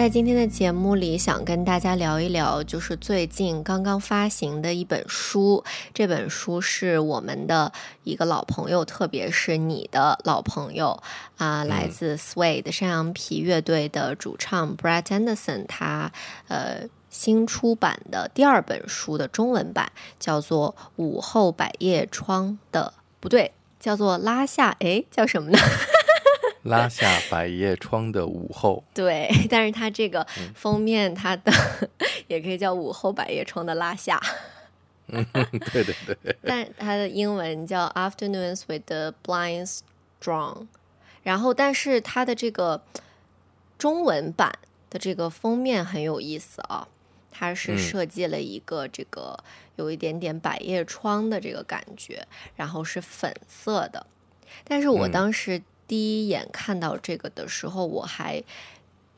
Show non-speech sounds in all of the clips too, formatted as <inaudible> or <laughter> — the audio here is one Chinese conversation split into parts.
在今天的节目里，想跟大家聊一聊，就是最近刚刚发行的一本书。这本书是我们的一个老朋友，特别是你的老朋友啊，来自 Sway 山羊皮乐队的主唱 Brett Anderson，他呃新出版的第二本书的中文版，叫做《午后百叶窗》的，不对，叫做拉下，哎，叫什么呢？拉下百叶窗的午后，<laughs> 对，但是它这个封面，它的 <laughs> 也可以叫午后百叶窗的拉下。<laughs> 嗯，对对对。但它的英文叫 Afternoons with the Blinds Drawn。然后，但是它的这个中文版的这个封面很有意思啊，它是设计了一个这个有一点点百叶窗的这个感觉，然后是粉色的。但是我当时。第一眼看到这个的时候，我还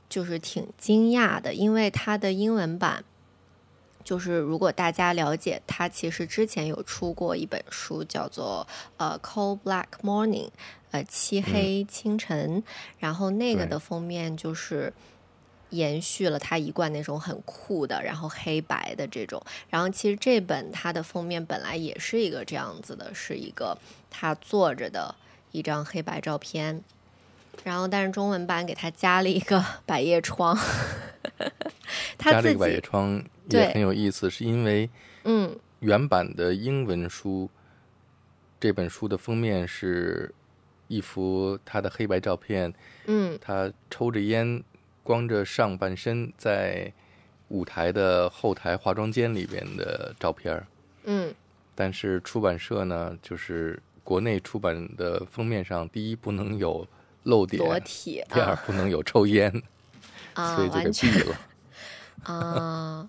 就是挺惊讶的，因为它的英文版，就是如果大家了解，它其实之前有出过一本书，叫做呃《Cold Black Morning》，呃，漆黑清晨，然后那个的封面就是延续了他一贯那种很酷的，然后黑白的这种，然后其实这本它的封面本来也是一个这样子的，是一个他坐着的。一张黑白照片，然后但是中文版给他加了一个 <laughs> 百叶窗，<laughs> 他加了一个百叶窗也很有意思，是因为嗯，原版的英文书这本书的封面是一幅他的黑白照片，嗯，他抽着烟，光着上半身在舞台的后台化妆间里边的照片嗯，但是出版社呢，就是。国内出版的封面上，第一不能有露点，裸体；第二不能有抽烟，<laughs> 所以就给毙了。<laughs> 啊，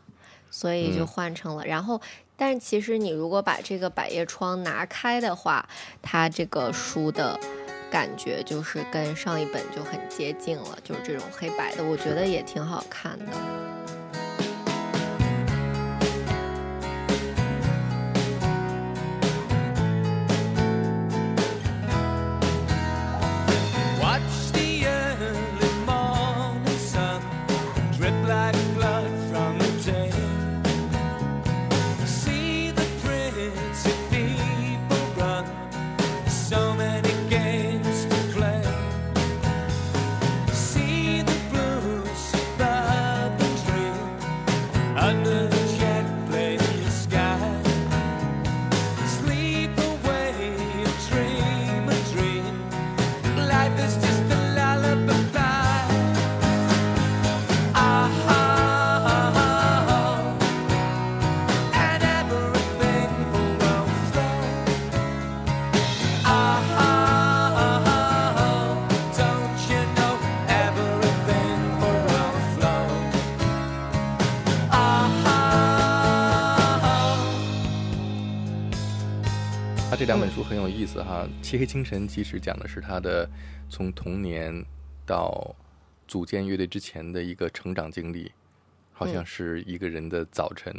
所以就换成了。然后，但是其实你如果把这个百叶窗拿开的话，它这个书的感觉就是跟上一本就很接近了，就是这种黑白的，我觉得也挺好看的。很有意思哈，《漆黑清晨》其实讲的是他的从童年到组建乐队之前的一个成长经历，好像是一个人的早晨。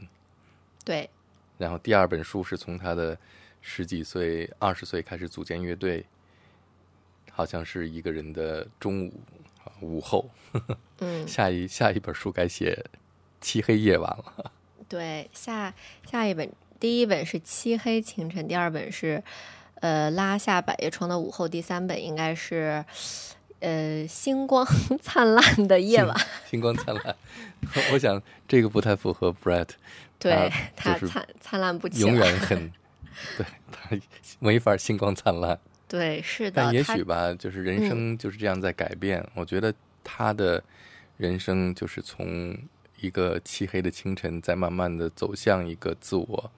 对。然后第二本书是从他的十几岁、二十岁开始组建乐队，好像是一个人的中午、午后。嗯。<laughs> 下一下一本书该写漆黑夜晚了。对，下下一本。第一本是《漆黑清晨》，第二本是呃拉下百叶窗的午后，第三本应该是呃星光 <laughs> 灿烂的夜晚。<laughs> 星光灿烂，<laughs> 我想这个不太符合 Brett，对他灿灿烂不起，永远很对他没法星光灿烂。对，是的。但也许吧，就是人生就是这样在改变。我觉得他的人生就是从一个漆黑的清晨，在慢慢的走向一个自我。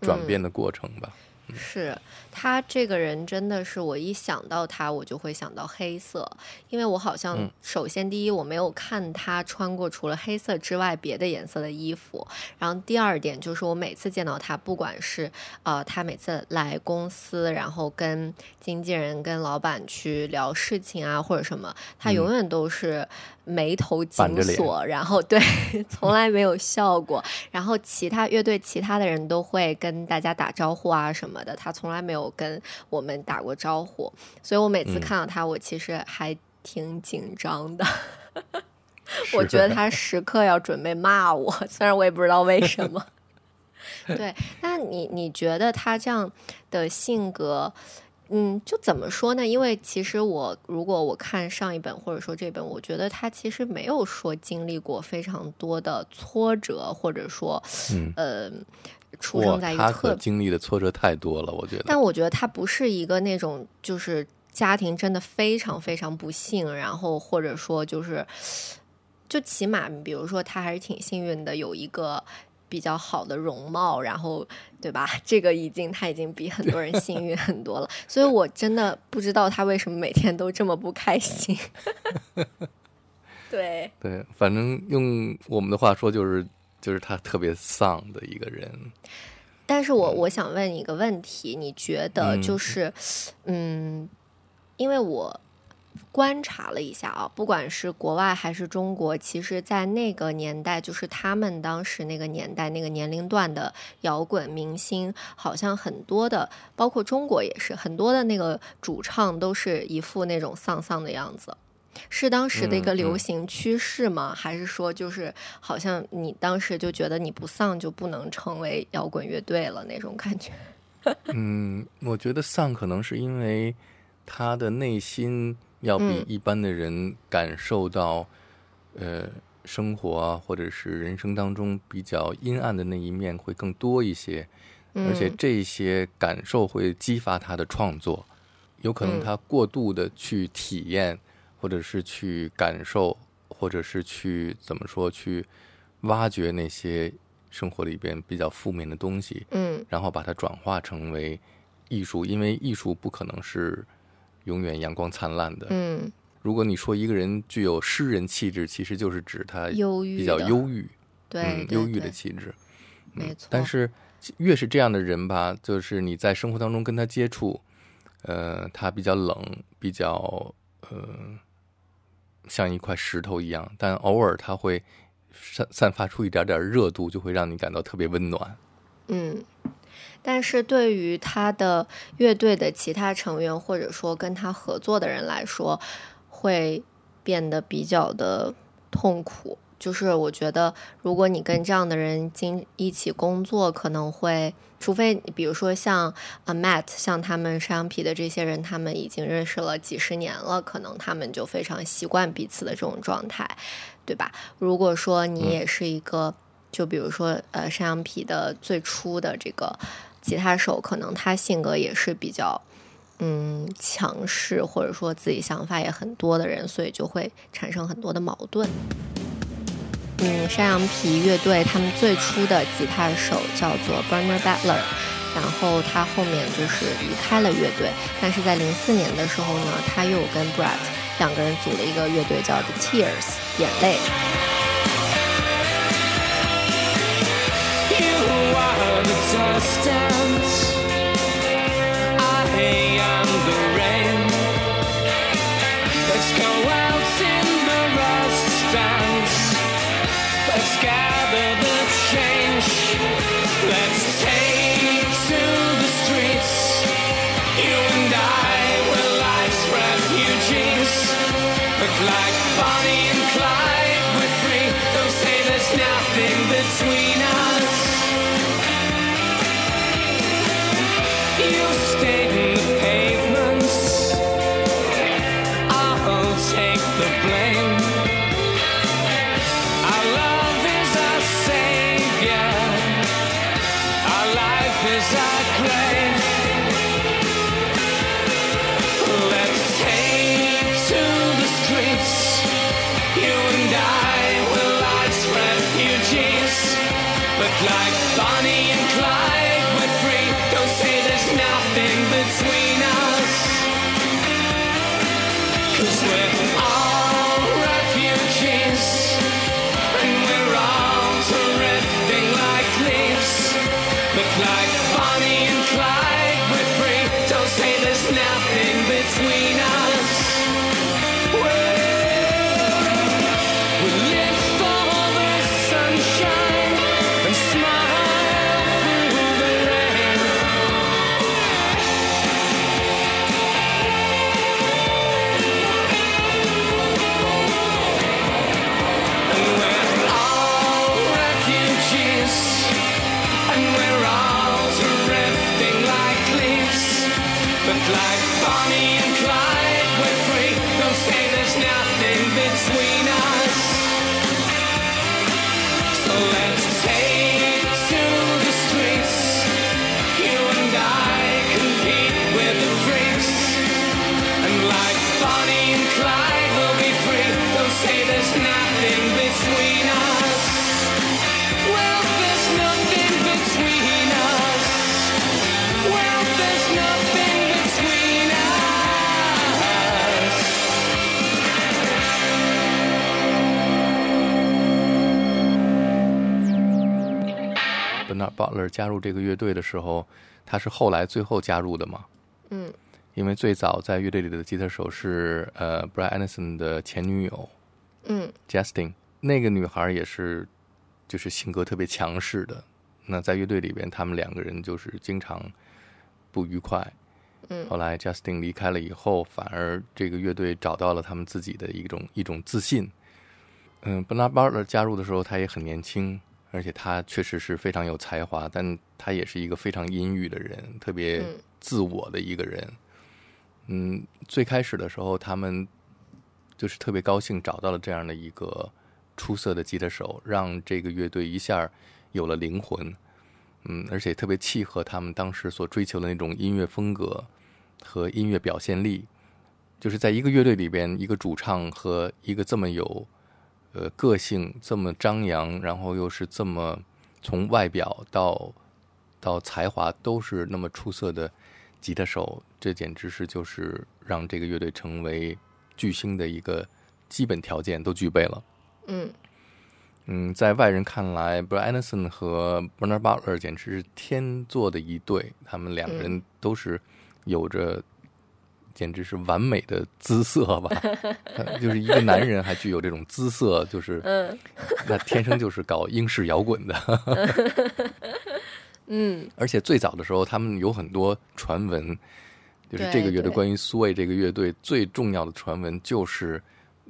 转变的过程吧。是他这个人真的是，我一想到他，我就会想到黑色，因为我好像嗯。首先第一我没有看他穿过除了黑色之外别的颜色的衣服，然后第二点就是我每次见到他，不管是呃他每次来公司，然后跟经纪人、跟老板去聊事情啊或者什么，他永远都是眉头紧锁，然后对，<laughs> 从来没有笑过。然后其他乐队其他的人都会跟大家打招呼啊什么的，他从来没有跟我们打过招呼，所以我每次嗯看到他，我其实还挺紧张的。是 <laughs> 我觉得他时刻要准备骂我，<laughs> 虽然我也不知道为什么。对，那你你觉得他这样的性格，嗯，就怎么说呢？因为其实我如果我看上一本或者说这本，我觉得他其实没有说经历过非常多的挫折，或者说，嗯呃，出生在一个特可经历的挫折太多了，我觉得。但我觉得他不是一个那种就是家庭真的非常非常不幸，然后或者说就是，就起码比如说他还是挺幸运的，有一个比较好的容貌，然后对吧？<laughs> 这个已经他已经比很多人幸运很多了，所以我真的不知道他为什么每天都这么不开心。<laughs> 对，对，反正用我们的话说，就是就是他特别丧的一个人。但是我我想问你一个问题，你觉得嗯就是，嗯，因为我观察了一下啊，不管是国外还是中国，其实，在那个年代，就是他们当时那个年代那个年龄段的摇滚明星，好像很多的，包括中国也是很多的那个主唱都是一副那种丧丧的样子。是当时的一个嗯流嗯行趋势吗？还是说就是好像你当时就觉得你不丧就不能成为摇滚乐队了那种感觉？<laughs> 嗯，我觉得丧可能是因为他的内心要比嗯。一般的人感受到，呃，生活啊，或者是人生当中比较阴暗的那一面会更多一些，而且嗯这些感受会激发他的创作，有可能嗯。他过度的去体验，或者是去感受，或者是去怎么说去挖掘那些生活里边比较负面的东西，嗯。然后把它转化成为艺术，因为艺术不可能是永远阳光灿烂的。嗯，如果你说一个人具有诗人气质，其实就是指他忧郁比较忧郁，对嗯，忧郁的气质。嗯没错。但是越是这样的人吧，就是你在生活当中跟他接触，呃，他比较冷，比较呃，像一块石头一样，但偶尔他会散散发出一点点热度，就会让你感到特别温暖。嗯，但是对于他的乐队的其他成员，或者说跟他合作的人来说，会变得比较的痛苦。就是我觉得，如果你跟这样的人经一起工作，可能会，除非比如说像啊 Matt，像他们山羊皮的这些人，他们已经认识了几十年了，可能他们就非常习惯彼此的这种状态，对吧？如果说你嗯也是一个，就比如说呃山羊皮的最初的这个吉他手，可能他性格也是比较嗯强势，或者说自己想法也很多的人，所以就会产生很多的矛盾。嗯，山羊皮乐队他们最初的吉他手叫做 Bernard Butler，然后他后面就是离开了乐队，但是在零四年的时候呢，他又跟 Brett 两个人组了一个乐队叫 The Tears 眼泪。distance 加入这个乐队的时候，他是后来最后加入的嘛？嗯，因为最早在乐队里的吉他手是呃 Brian Anderson 的前女友嗯 Justin，那个女孩也是就是性格特别强势的。那在乐队里边，他们两个人就是经常不愉快。嗯后来 Justin 离开了以后，反而这个乐队找到了他们自己的一种一种自信。嗯，Bernard Butler 加入的时候，他也很年轻，而且他确实是非常有才华，但他也是一个非常阴郁的人，特别嗯自我的一个人。嗯，最开始的时候，他们就是特别高兴找到了这样的一个出色的吉他手，让这个乐队一下有了灵魂。嗯，而且特别契合他们当时所追求的那种音乐风格和音乐表现力。就是在一个乐队里边，一个主唱和一个这么有呃个性、这么张扬，然后又是这么从外表到到才华都是那么出色的吉他手，这简直是就是让这个乐队成为巨星的一个基本条件都具备了。嗯嗯，在外人看来，Brian Anderson 和 Bernard Butler 简直是天作的一对，他们两个人都是有着简直是完美的姿色吧，呃就是一个男人还具有这种姿色，就是嗯。那天生就是搞英式摇滚的。嗯。<laughs> 而且最早的时候，他们有很多传闻，就是这个乐队关于苏卫这个乐队最重要的传闻就是，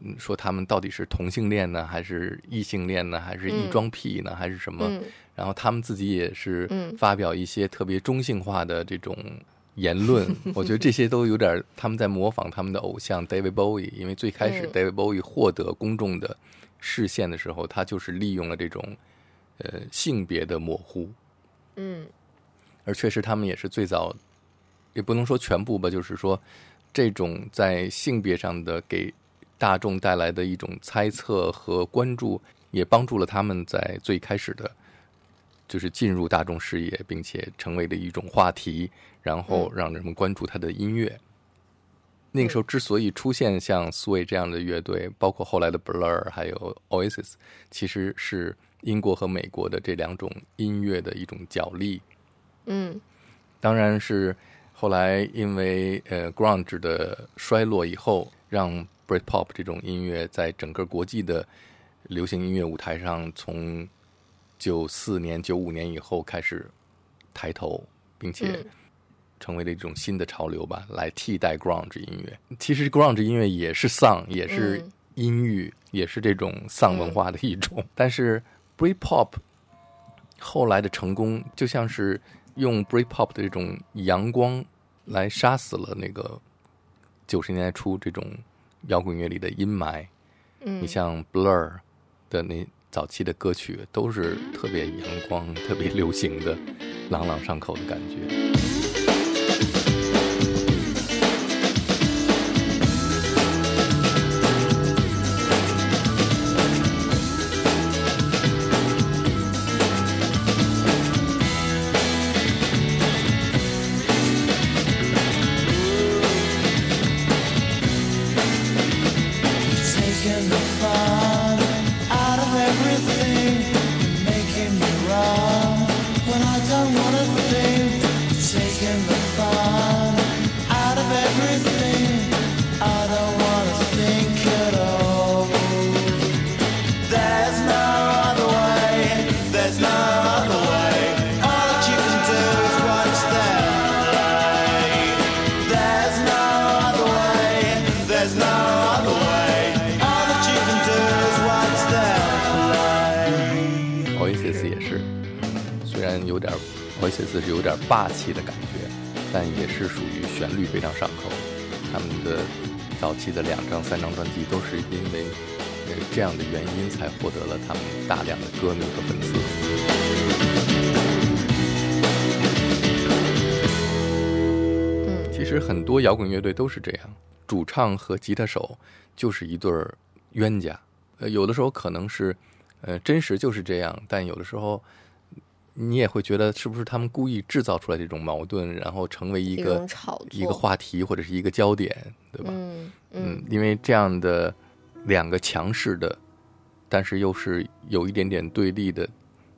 嗯，说他们到底是同性恋呢，还是异性恋呢，还是异嗯装癖呢，还是什么？嗯。然后他们自己也是嗯。发表一些特别中性化的这种言论，<laughs> 我觉得这些都有点他们在模仿他们的偶像 David Bowie，因为最开始嗯 David Bowie 获得公众的视线的时候，他就是利用了这种呃性别的模糊，嗯。而确实他们也是最早，也不能说全部吧，就是说这种在性别上的给大众带来的一种猜测和关注，也帮助了他们在最开始的，就是进入大众视野，并且成为了一种话题，然后让人们关注他的音乐。那个时候之所以出现像 Sway 这样的乐队，包括后来的 Blur 还有 Oasis，其实是英国和美国的这两种音乐的一种角力。嗯当然是后来因为呃 grunge 的衰落以后，让 Britpop 这种音乐在整个国际的流行音乐舞台上，从九四年、九五年以后开始抬头，并且嗯成为了一种新的潮流吧，来替代 grunge 音乐。其实 grunge 音乐也是丧，也是嗯阴郁，也是这种丧文化的一种。<laughs> 但是 Britpop 后来的成功，就像是用 Britpop 的这种阳光来杀死了那个九十年代初这种摇滚乐里的阴霾。嗯，你像 Blur 的那早期的歌曲，都是特别阳光、特别流行的，朗朗上口的感觉。旋律非常上口。他们的早期的两张、三张专辑都是因为呃这样的原因才获得了他们大量的歌迷和粉丝。嗯其实很多摇滚乐队都是这样，主唱和吉他手就是一对儿冤家。呃，有的时候可能是，呃，真实就是这样，但有的时候你也会觉得是不是他们故意制造出来这种矛盾，然后成为一一个一个话题或者是一个焦点，对吧？嗯嗯嗯，因为这样的两个强势的，但是又是有一点点对立的、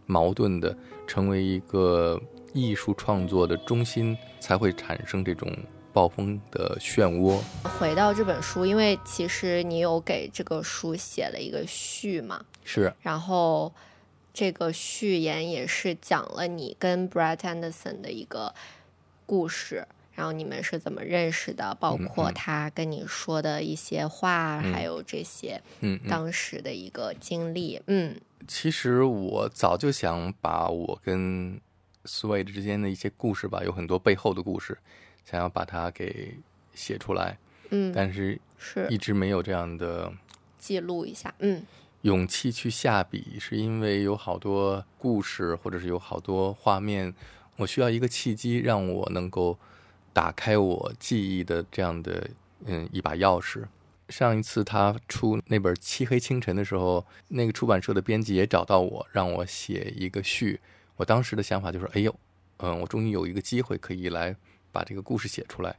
矛盾的，成为一个艺术创作的中心，才会产生这种暴风的漩涡。回到这本书，因为其实你有给这个书写了一个序嘛，是，然后这个序言也是讲了你跟 Brett Anderson 的一个故事，然后你们是怎么认识的，包括嗯他跟你说的一些话，嗯还有这些嗯嗯。当时的一个经历。嗯其实我早就想把我跟 Suede 之间的一些故事吧，有很多背后的故事，想要把它给写出来，嗯，但是是一直没有这样的记录一下。嗯勇气去下笔，是因为有好多故事，或者是有好多画面，我需要一个契机，让我能够打开我记忆的这样的嗯一把钥匙。上一次他出那本《漆黑清晨》的时候，那个出版社的编辑也找到我，让我写一个序。我当时的想法就是，哎呦，嗯，我终于有一个机会可以来把这个故事写出来。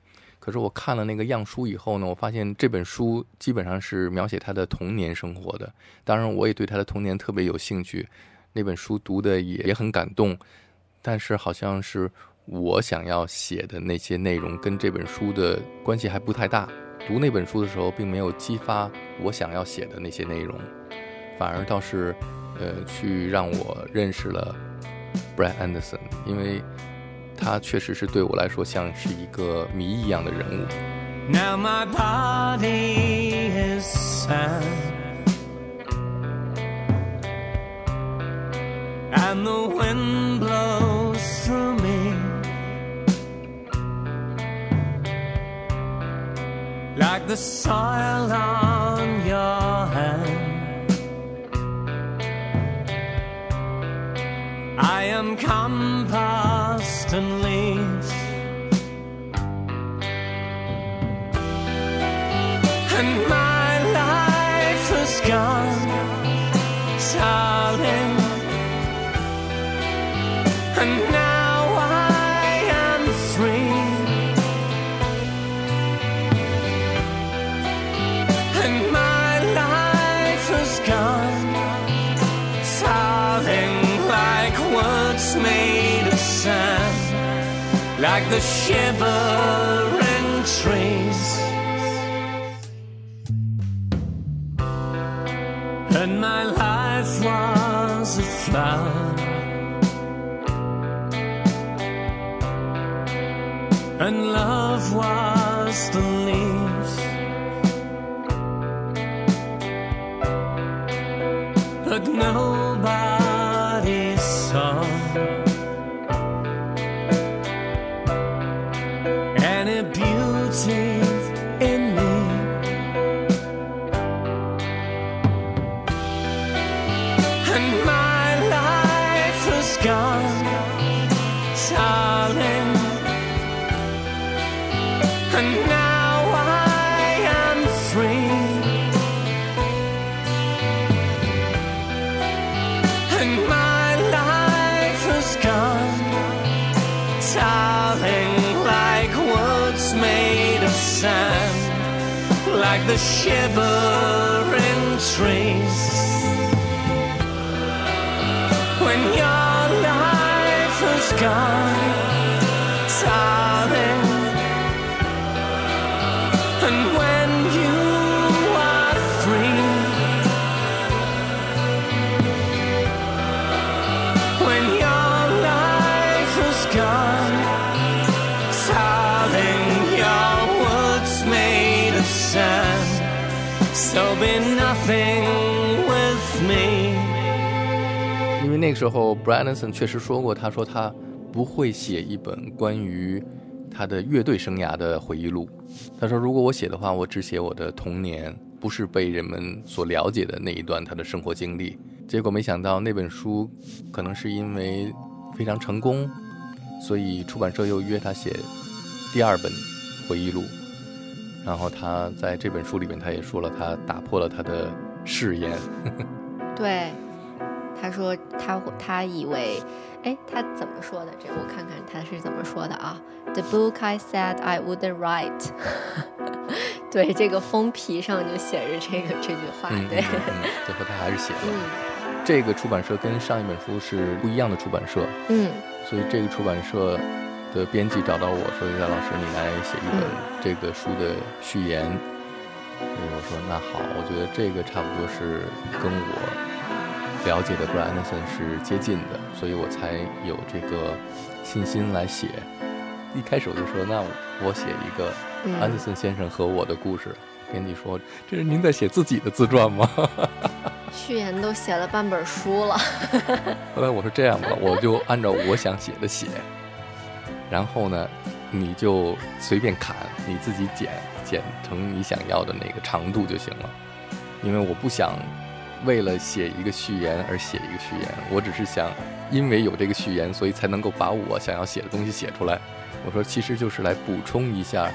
可是我看了那个样书以后呢，我发现这本书基本上是描写他的童年生活的。当然，我也对他的童年特别有兴趣，那本书读的也也很感动。但是好像是我想要写的那些内容跟这本书的关系还不太大。读那本书的时候，并没有激发我想要写的那些内容，反而倒是，呃，去让我认识了 Brad Anderson，因为他确实是对我来说像是一个谜一样的人物。 Now my body is sad And the wind blows through me Like the soil on your hand I am compost and leaves and my life has gone, darling. And the shivering trees. and my life was a flower. And love was the leaves. But nobody 那个时候，Brian s o n 确实说过，他说他不会写一本关于他的乐队生涯的回忆录。他说，如果我写的话，我只写我的童年，不是被人们所了解的那一段他的生活经历。结果没想到那本书可能是因为非常成功，所以出版社又约他写第二本回忆录。然后他在这本书里面，他也说了，他打破了他的誓言。<laughs> 对，他说他他以为，哎，他怎么说的？这我看看他是怎么说的啊？The book I said I wouldn't write。<laughs> 对，这个封皮上就写着这个这句话。嗯，对，嗯嗯 <laughs> 最后他还是写了。嗯这个出版社跟上一本书是不一样的出版社，嗯所以这个出版社的编辑找到我说：“于丹老师，你来写一本嗯这个书的序言。所以我说：“那好，我觉得这个差不多是跟我了解的 Brian Anderson 是接近的，所以我才有这个信心来写。一开始我就说：“那我写一个嗯安德森先生和我的故事。”编辑说：“这是您在写自己的自传吗？” <laughs> 序言都写了半本书了。<laughs> 后来我说这样吧，我就按照我想写的写，然后呢，你就随便砍，你自己剪，剪成你想要的那个长度就行了。因为我不想为了写一个序言而写一个序言，我只是想因为有这个序言，所以才能够把我想要写的东西写出来。我说其实就是来补充一下，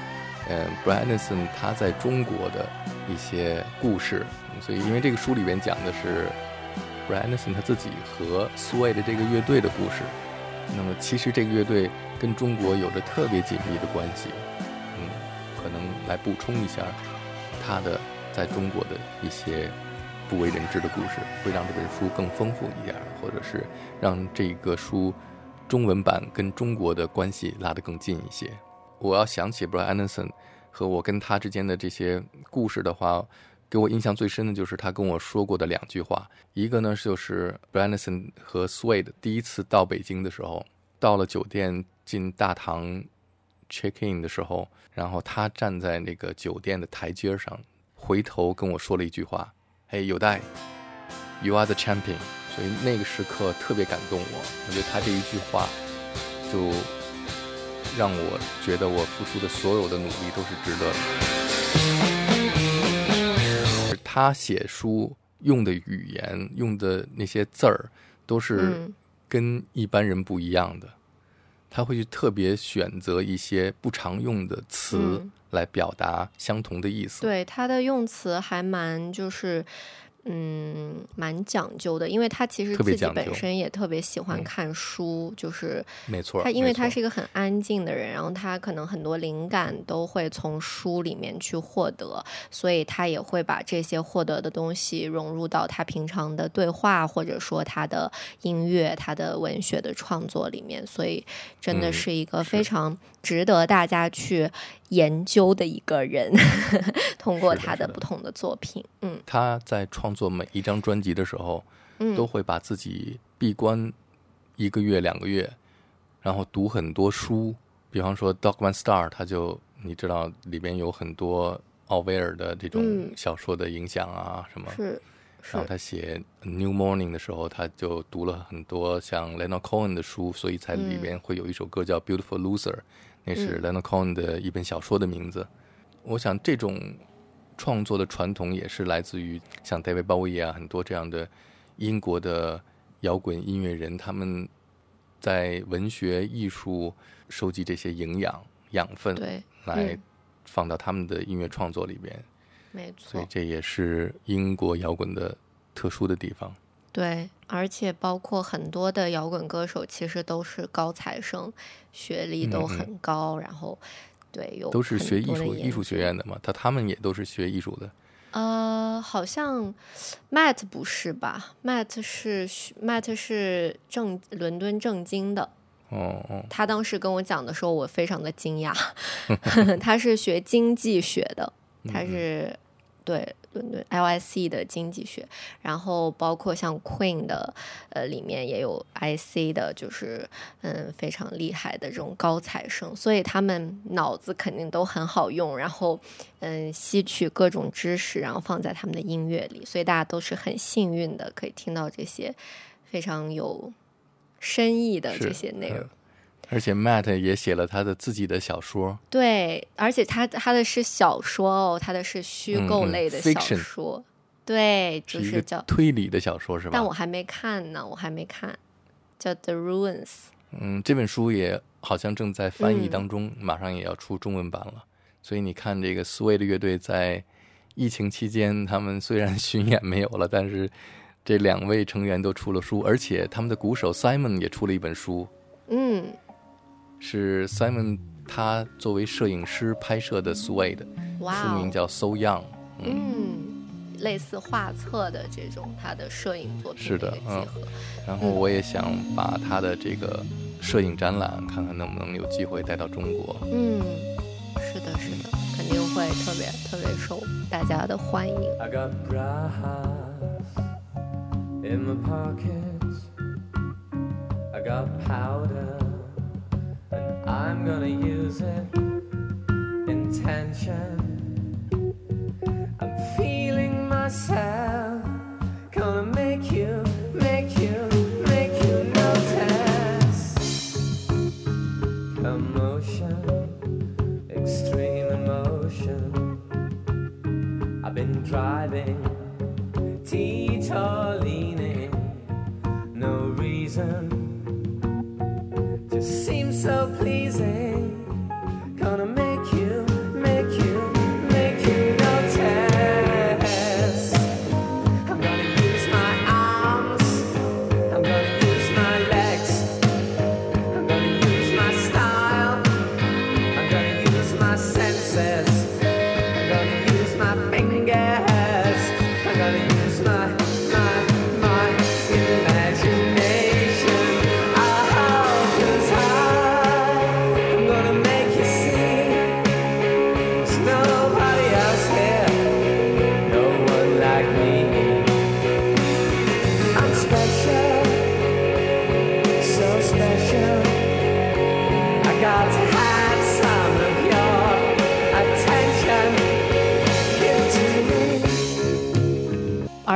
嗯，Brian Anderson 他在中国的一些故事。所以因为这个书里边讲的是 Brian Anderson 他自己和 Sway 的这个乐队的故事。那么其实这个乐队跟中国有着特别紧密的关系。嗯，可能来补充一下他的在中国的一些不为人知的故事，会让这本书更丰富一点，或者是让这个书中文版跟中国的关系拉得更近一些。我要想起 Brian Anderson 和我跟他之间的这些故事的话，给我印象最深的就是他跟我说过的两句话。一个呢，就是 Brian Anderson 和 Suede 第一次到北京的时候，到了酒店进大堂 check in 的时候，然后他站在那个酒店的台阶上，回头跟我说了一句话：“嘿，有代，You are the champion。”所以那个时刻特别感动我。我觉得他这一句话，就让我觉得我付出的所有的努力都是值得的。他写书用的语言、用的那些字儿，都是嗯跟一般人不一样的。他会去特别选择一些不常用的词嗯来表达相同的意思。对，他的用词还蛮就是。嗯，蛮讲究的，因为他其实自己本身也特别喜欢嗯。看书，就是没错。他因为他是一个很安静的人，然后他可能很多灵感都会从书里面去获得，所以他也会把这些获得的东西融入到他平常的对话，或者说他的音乐、他的文学的创作里面，所以真的嗯是一个非常值得大家去研究的一个人，通过他是的。不同的作品，嗯。他在创作每一张专辑的时候，嗯，都会把自己闭关一个月、两个月，然后读很多书。比方说《Dogman Star》，他就你知道里边有很多奥威尔的这种嗯。小说的影响啊什么。是然后，他写《New Morning》的时候，他就读了很多像 Leonard Cohen 的书，所以才里边会有一首歌叫《Beautiful Loser》，那是嗯 Leonard Cohen 的一本小说的名字。我想这种创作的传统也是来自于像 David Bowie 啊，很多这样的英国的摇滚音乐人，他们在文学艺术收集这些营养养分，对，来嗯放到他们的音乐创作里边。没错，所以这也是英国摇滚的特殊的地方。对，而且包括很多的摇滚歌手，其实都是高材生，学历都嗯嗯很高，然后对有都是学艺术艺术学院的嘛，他他们也都是学艺术的。呃，好像 Matt 不是吧？Matt 是学 Matt 是正伦敦政经的。哦哦，他当时跟我讲的时候，我非常的惊讶。<laughs> 他是学经济学的，他是对伦敦 LIC 的经济学，然后包括像 Queen 的，呃，里面也有 IC 的，就是嗯非常厉害的这种高材生，所以他们脑子肯定都很好用，然后嗯吸取各种知识，然后放在他们的音乐里，所以大家都是很幸运的，可以听到这些。非常有深意的这些内容。嗯而且 Matt 也写了他的自己的小说，对，而且他他的是小说哦，他的是虚构类的小说，对，就是叫，推理的小说，是吧？但我还没看呢，我还没看，叫《The Ruins》。嗯，这本书也好像正在翻译嗯当中，马上也要出中文版了。所以你看，这个苏维的乐队在疫情期间，他们虽然 <laughs> 巡演没有了，但是这两位成员都出了书，而且他们的鼓手 Simon 也出了一本书，嗯，是 Simon 他作为摄影师拍摄的 Suede，书名，叫 So Young。嗯，类似画册的这种他的摄影作品是的合。然后我也想把他的这个摄影展览，看看能不能有机会带到中国。嗯，是的，是的，肯定会特别特别受大家的欢迎。I got brass in my pockets. I got powder, I'm gonna use it. Intention. I'm feeling myself.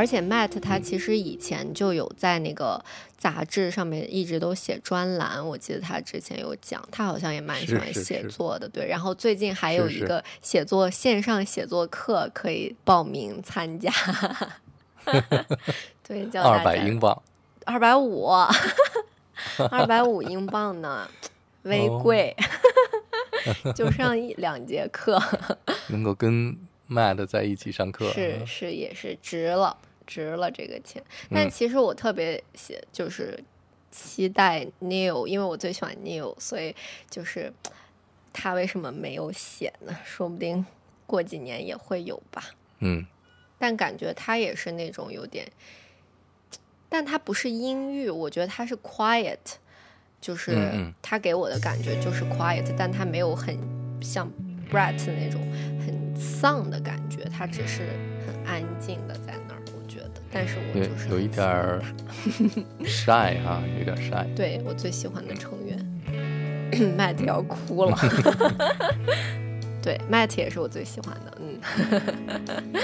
且 Matt 他其实以前就有在那个杂志上面一直都写专栏，我记得他之前有讲，他好像也蛮喜欢写作的，对。然后最近还有一个写作线上写作课可以报名参加，<laughs> 对，叫二百英镑，二百五，二百五英镑呢，<laughs> 微哦。贵，<laughs> 就上一两节课，能够跟 Matt 在一起上课，是是也是值了，值了这个钱。但嗯其实我特别喜就是期待 Neil，因为我最喜欢 Neil，所以就是他为什么没有写呢？说不定过几年也会有吧。嗯，但感觉他也是那种有点，但他不是阴郁，我觉得他是 quiet，就是他给我的感觉就是 quiet，但他没有很像 Brett 那种很丧的感觉，他只是很安静的在。但是我有就是有一点儿他 shy 哈，有点 shy。<laughs> 对我最喜欢的成员，<laughs> Matt 要哭了。<laughs> 对，Matt 也是我最喜欢的，嗯。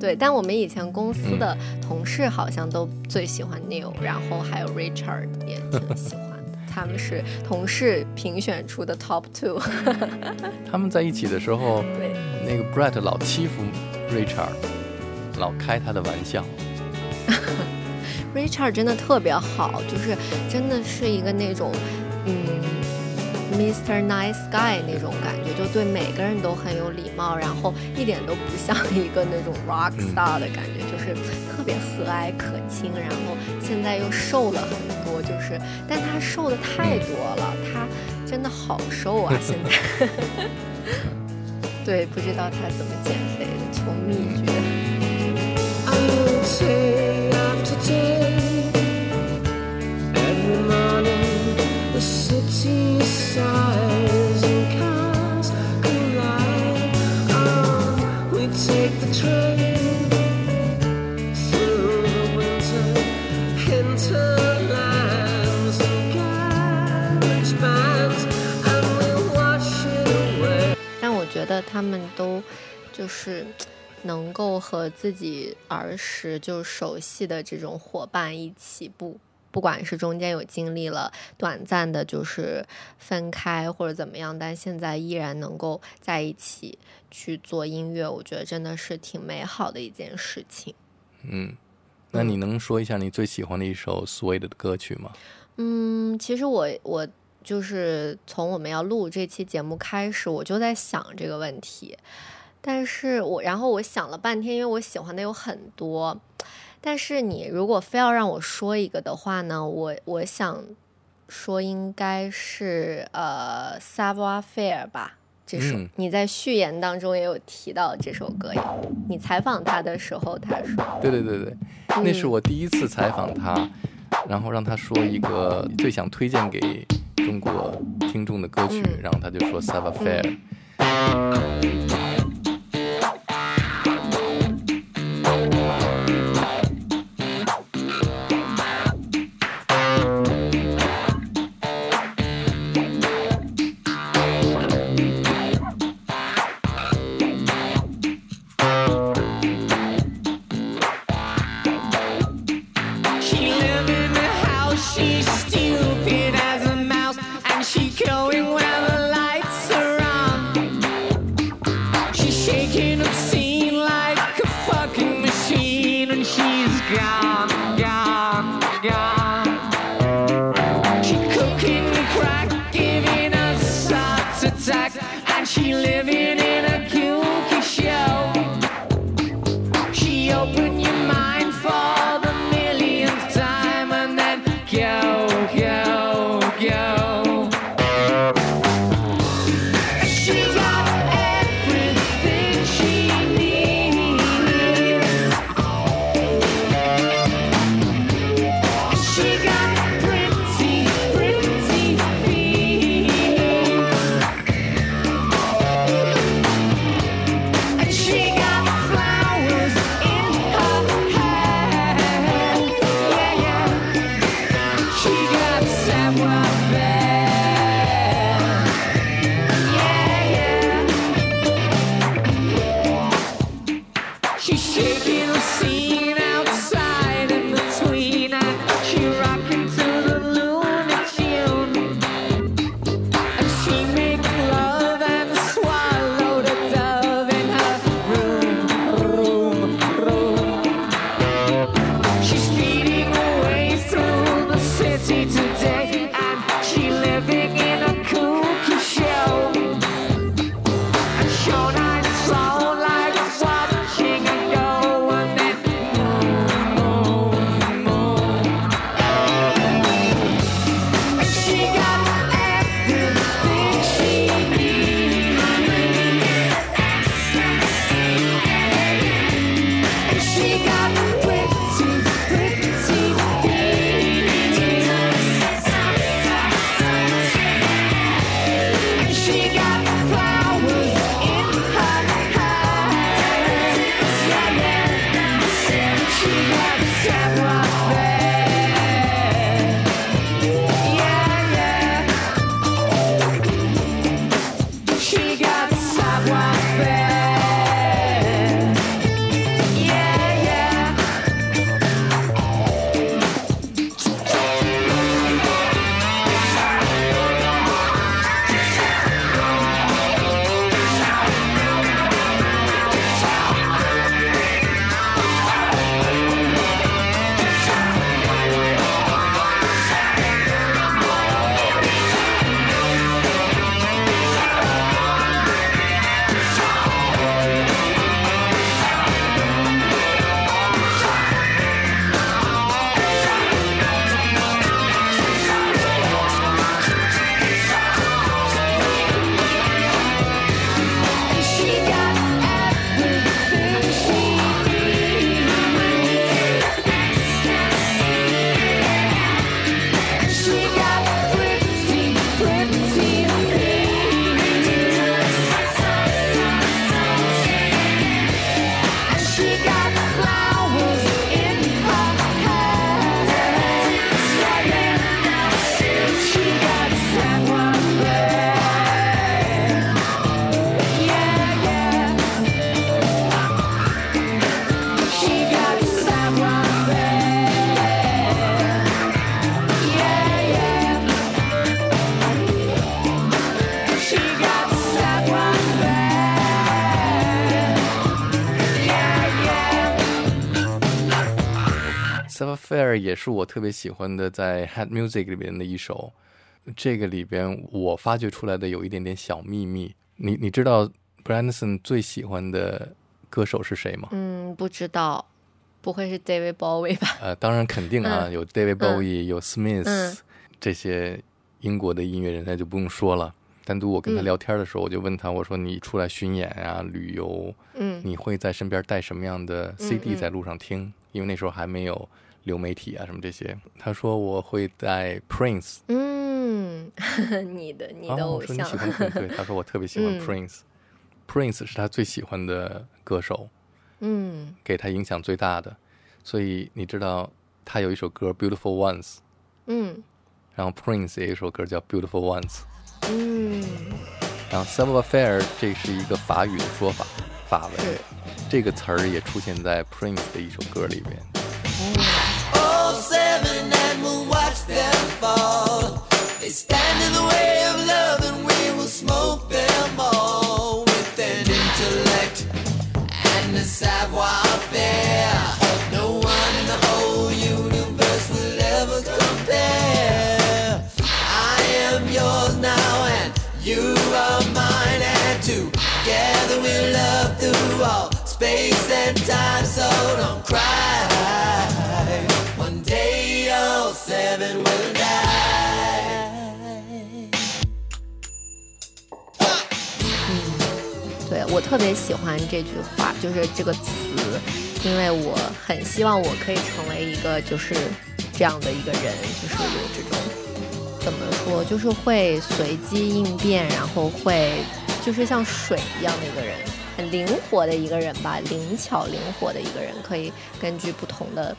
对，但我们以前公司的同事好像都最喜欢 Neil，、然后还有 Richard 也挺喜欢的，他们是同事评选出的 Top Two。他们在一起的时候，对，那个 Brett 老欺负 Richard，老开他的玩笑。Richard 真的特别好，就是真的是一个那种，嗯，Mr. Nice Guy 那种感觉，就对每个人都很有礼貌，然后一点都不像一个那种 rock 嗯 star 的感觉，就是特别和蔼可亲。然后现在又瘦了很多，就是，但他瘦的太多了，他真的好瘦啊！现在，<laughs> 对，不知道他怎么减肥的，求秘诀。Day after day, every morning the city sighs and cars collide. On we take the train through the winter hinterlands and garage bands, and we wash it away. 但我觉得他们都就是 能够和自己儿时就熟悉的这种伙伴一起不，不管是中间有经历了短暂的，就是分开或者怎么样，但现在依然能够在一起去做音乐，我觉得真的是挺美好的一件事情。嗯，那你能说一下你最喜欢的一首 Suede 的歌曲吗？嗯，其实我我就是从我们要录这期节目开始，我就在想这个问题，但是我然后我想了半天，因为我喜欢的有很多，但是你如果非要让我说一个的话呢，我我想说应该是呃 Savoir Faire 吧。这首、嗯你在序言当中也有提到这首歌呀，你采访他的时候他说，对对对对，那是嗯我第一次采访他，然后让他说一个最想推荐给中国听众的歌曲，嗯然后他就说 Sava Fair。也是我特别喜欢的，在 Head Music 里边的一首。这个里边我发掘出来的有一点点小秘密。你你知道 Branson 最喜欢的歌手是谁吗？嗯，不知道，不会是 David Bowie 吧？呃，当然肯定啊，嗯有 David Bowie，、有 Smith，、嗯这些英国的音乐人那就不用说了。单独我跟他嗯聊天的时候，我就问他，我说你出来巡演啊、旅游，嗯你会在身边带什么样的 CD 嗯在路上听？因为那时候还没有流媒体啊什么这些。他说我会带 Prince，嗯，<laughs> 你的你的哦、偶像，我说你喜欢 Prince，对，他说我特别喜欢嗯 Prince，Prince、Prince 是他最喜欢的歌手，嗯给他影响最大的。所以你知道他有一首歌《Beautiful Ones》。嗯然后 Prince 也有一首歌叫《Beautiful Ones》，嗯，然后 Summer Affair 这是一个法语的说法，法文，这个词儿也出现在 Prince 的一首歌里边。And we'll watch them fall. They stand in the way of love and we will smoke them all with an intellect and a savoir 特别喜欢这句话，就是这个词，因为我很希望我可以成为一个就是这样的一个人，就是有这种怎么说，就是会随机应变，然后会就是像水一样的一个人，很灵活的一个人吧，灵巧灵活的一个人，可以根据不同的。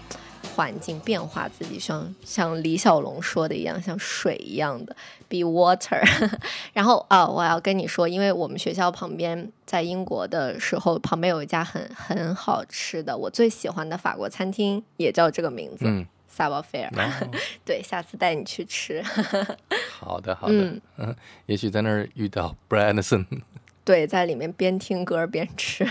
环境变化自己，像像李小龙说的一样，像水一样的，be water。<laughs> 然后啊，我要跟你说，因为我们学校旁边在英国的时候，旁边有一家很很好吃的，我最喜欢的法国餐厅，也叫这个名字、嗯，s a v o Fair。哦 <laughs> 对，下次带你去吃。好的好的，嗯嗯，<laughs> 也许在那儿遇到 Branson。对，在里面边听歌边吃。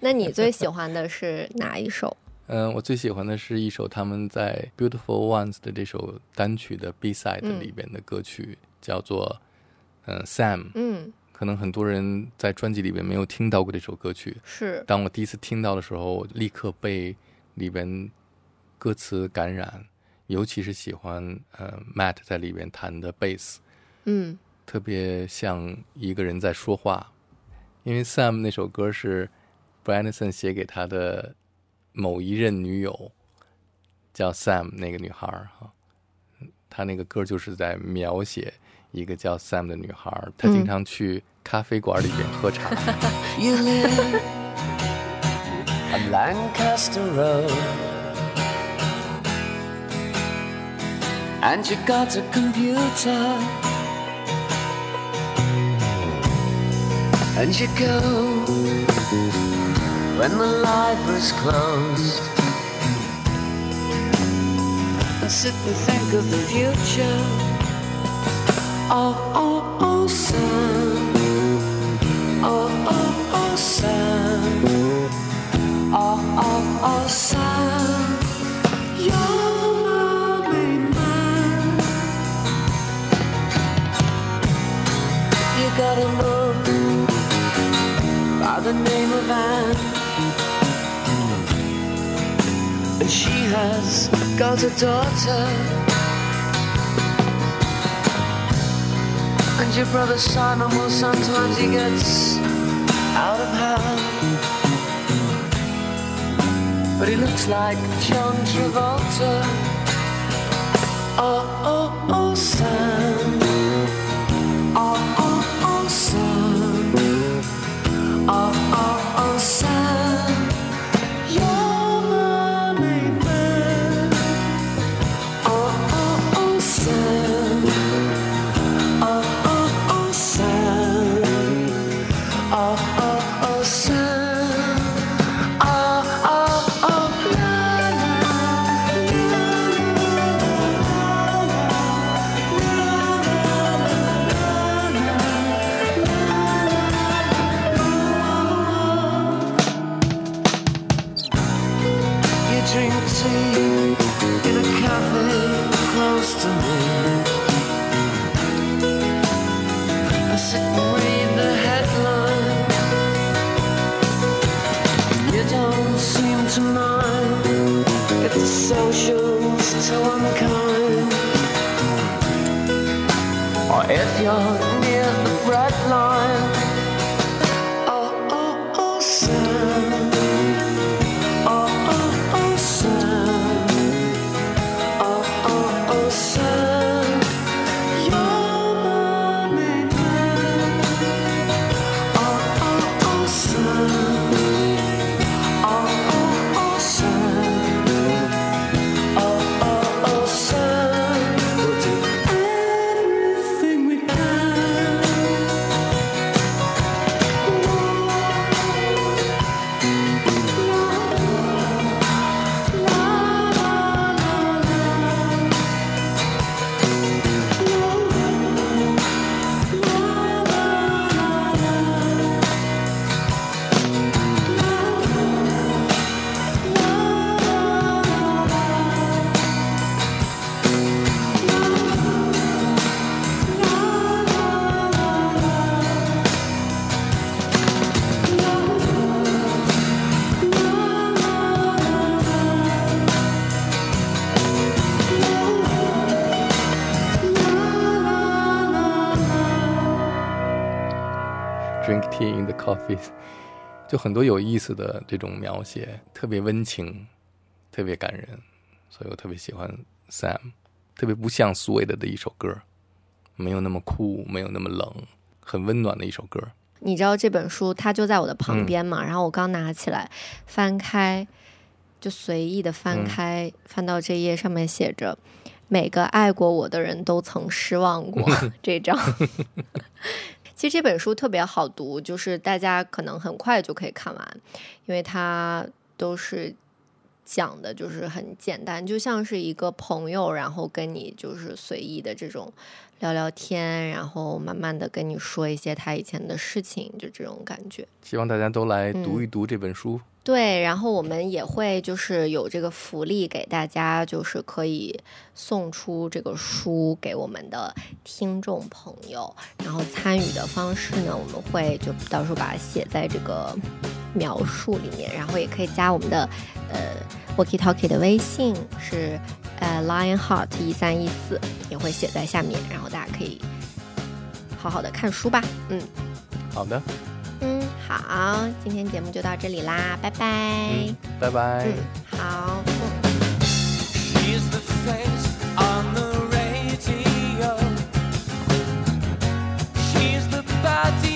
那你最喜欢的是哪一首？嗯，我最喜欢的是一首他们在《Beautiful Ones》的这首单曲的 B side 嗯里边的歌曲，叫做嗯 Sam。嗯，可能很多人在专辑里边没有听到过这首歌曲。是，当我第一次听到的时候，我立刻被里边歌词感染，尤其是喜欢呃 Matt 在里边弹的贝斯，嗯特别像一个人在说话。因为 Sam 那首歌是 Branson 写给他的某一任女友，叫 Sam 那个女孩儿哈，她那个歌就是在描写一个叫 Sam 的女孩儿，她经常去咖啡馆里边喝茶。When the library's closed. And sit and think of the future. Oh, oh, oh, Sam. Oh, oh, oh, Sam. Oh, oh, oh, Sam. You're my main man. You got a mom by the name of Anne. She has got a daughter. And your brother Simon will sometimes he gets out of hand. But he looks like John Travolta. Oh, oh, oh, Sam. 很多有意思的这种描写，特别温情，特别感人，所以我特别喜欢 Sam，特别不像 Suede 的一首歌，没有那么酷，没有那么冷，很温暖的一首歌。你知道这本书它就在我的旁边嘛，然后我刚拿起来翻开，就随意的翻开，翻到这页上面写着“每个爱过我的人都曾失望过” <laughs> 这张。<laughs> <laughs> 其实这本书特别好读，就是大家可能很快就可以看完，因为它都是讲的就是很简单，就像是一个朋友，然后跟你就是随意的这种聊聊天，然后慢慢的跟你说一些他以前的事情，就这种感觉。希望大家都来嗯读一读这本书。对，然后我们也会就是有这个福利给大家，就是可以送出这个书给我们的听众朋友。然后参与的方式呢，我们会就到时候把它写在这个描述里面，然后也可以加我们的呃 Walkie Talkie 的微信是呃 Lionheart 一三一四，也会写在下面，然后大家可以好好的看书吧。嗯好的，嗯，好，今天节目就到这里啦，拜拜。嗯，拜拜。嗯，好，嗯。She's the face on the radio. She's the body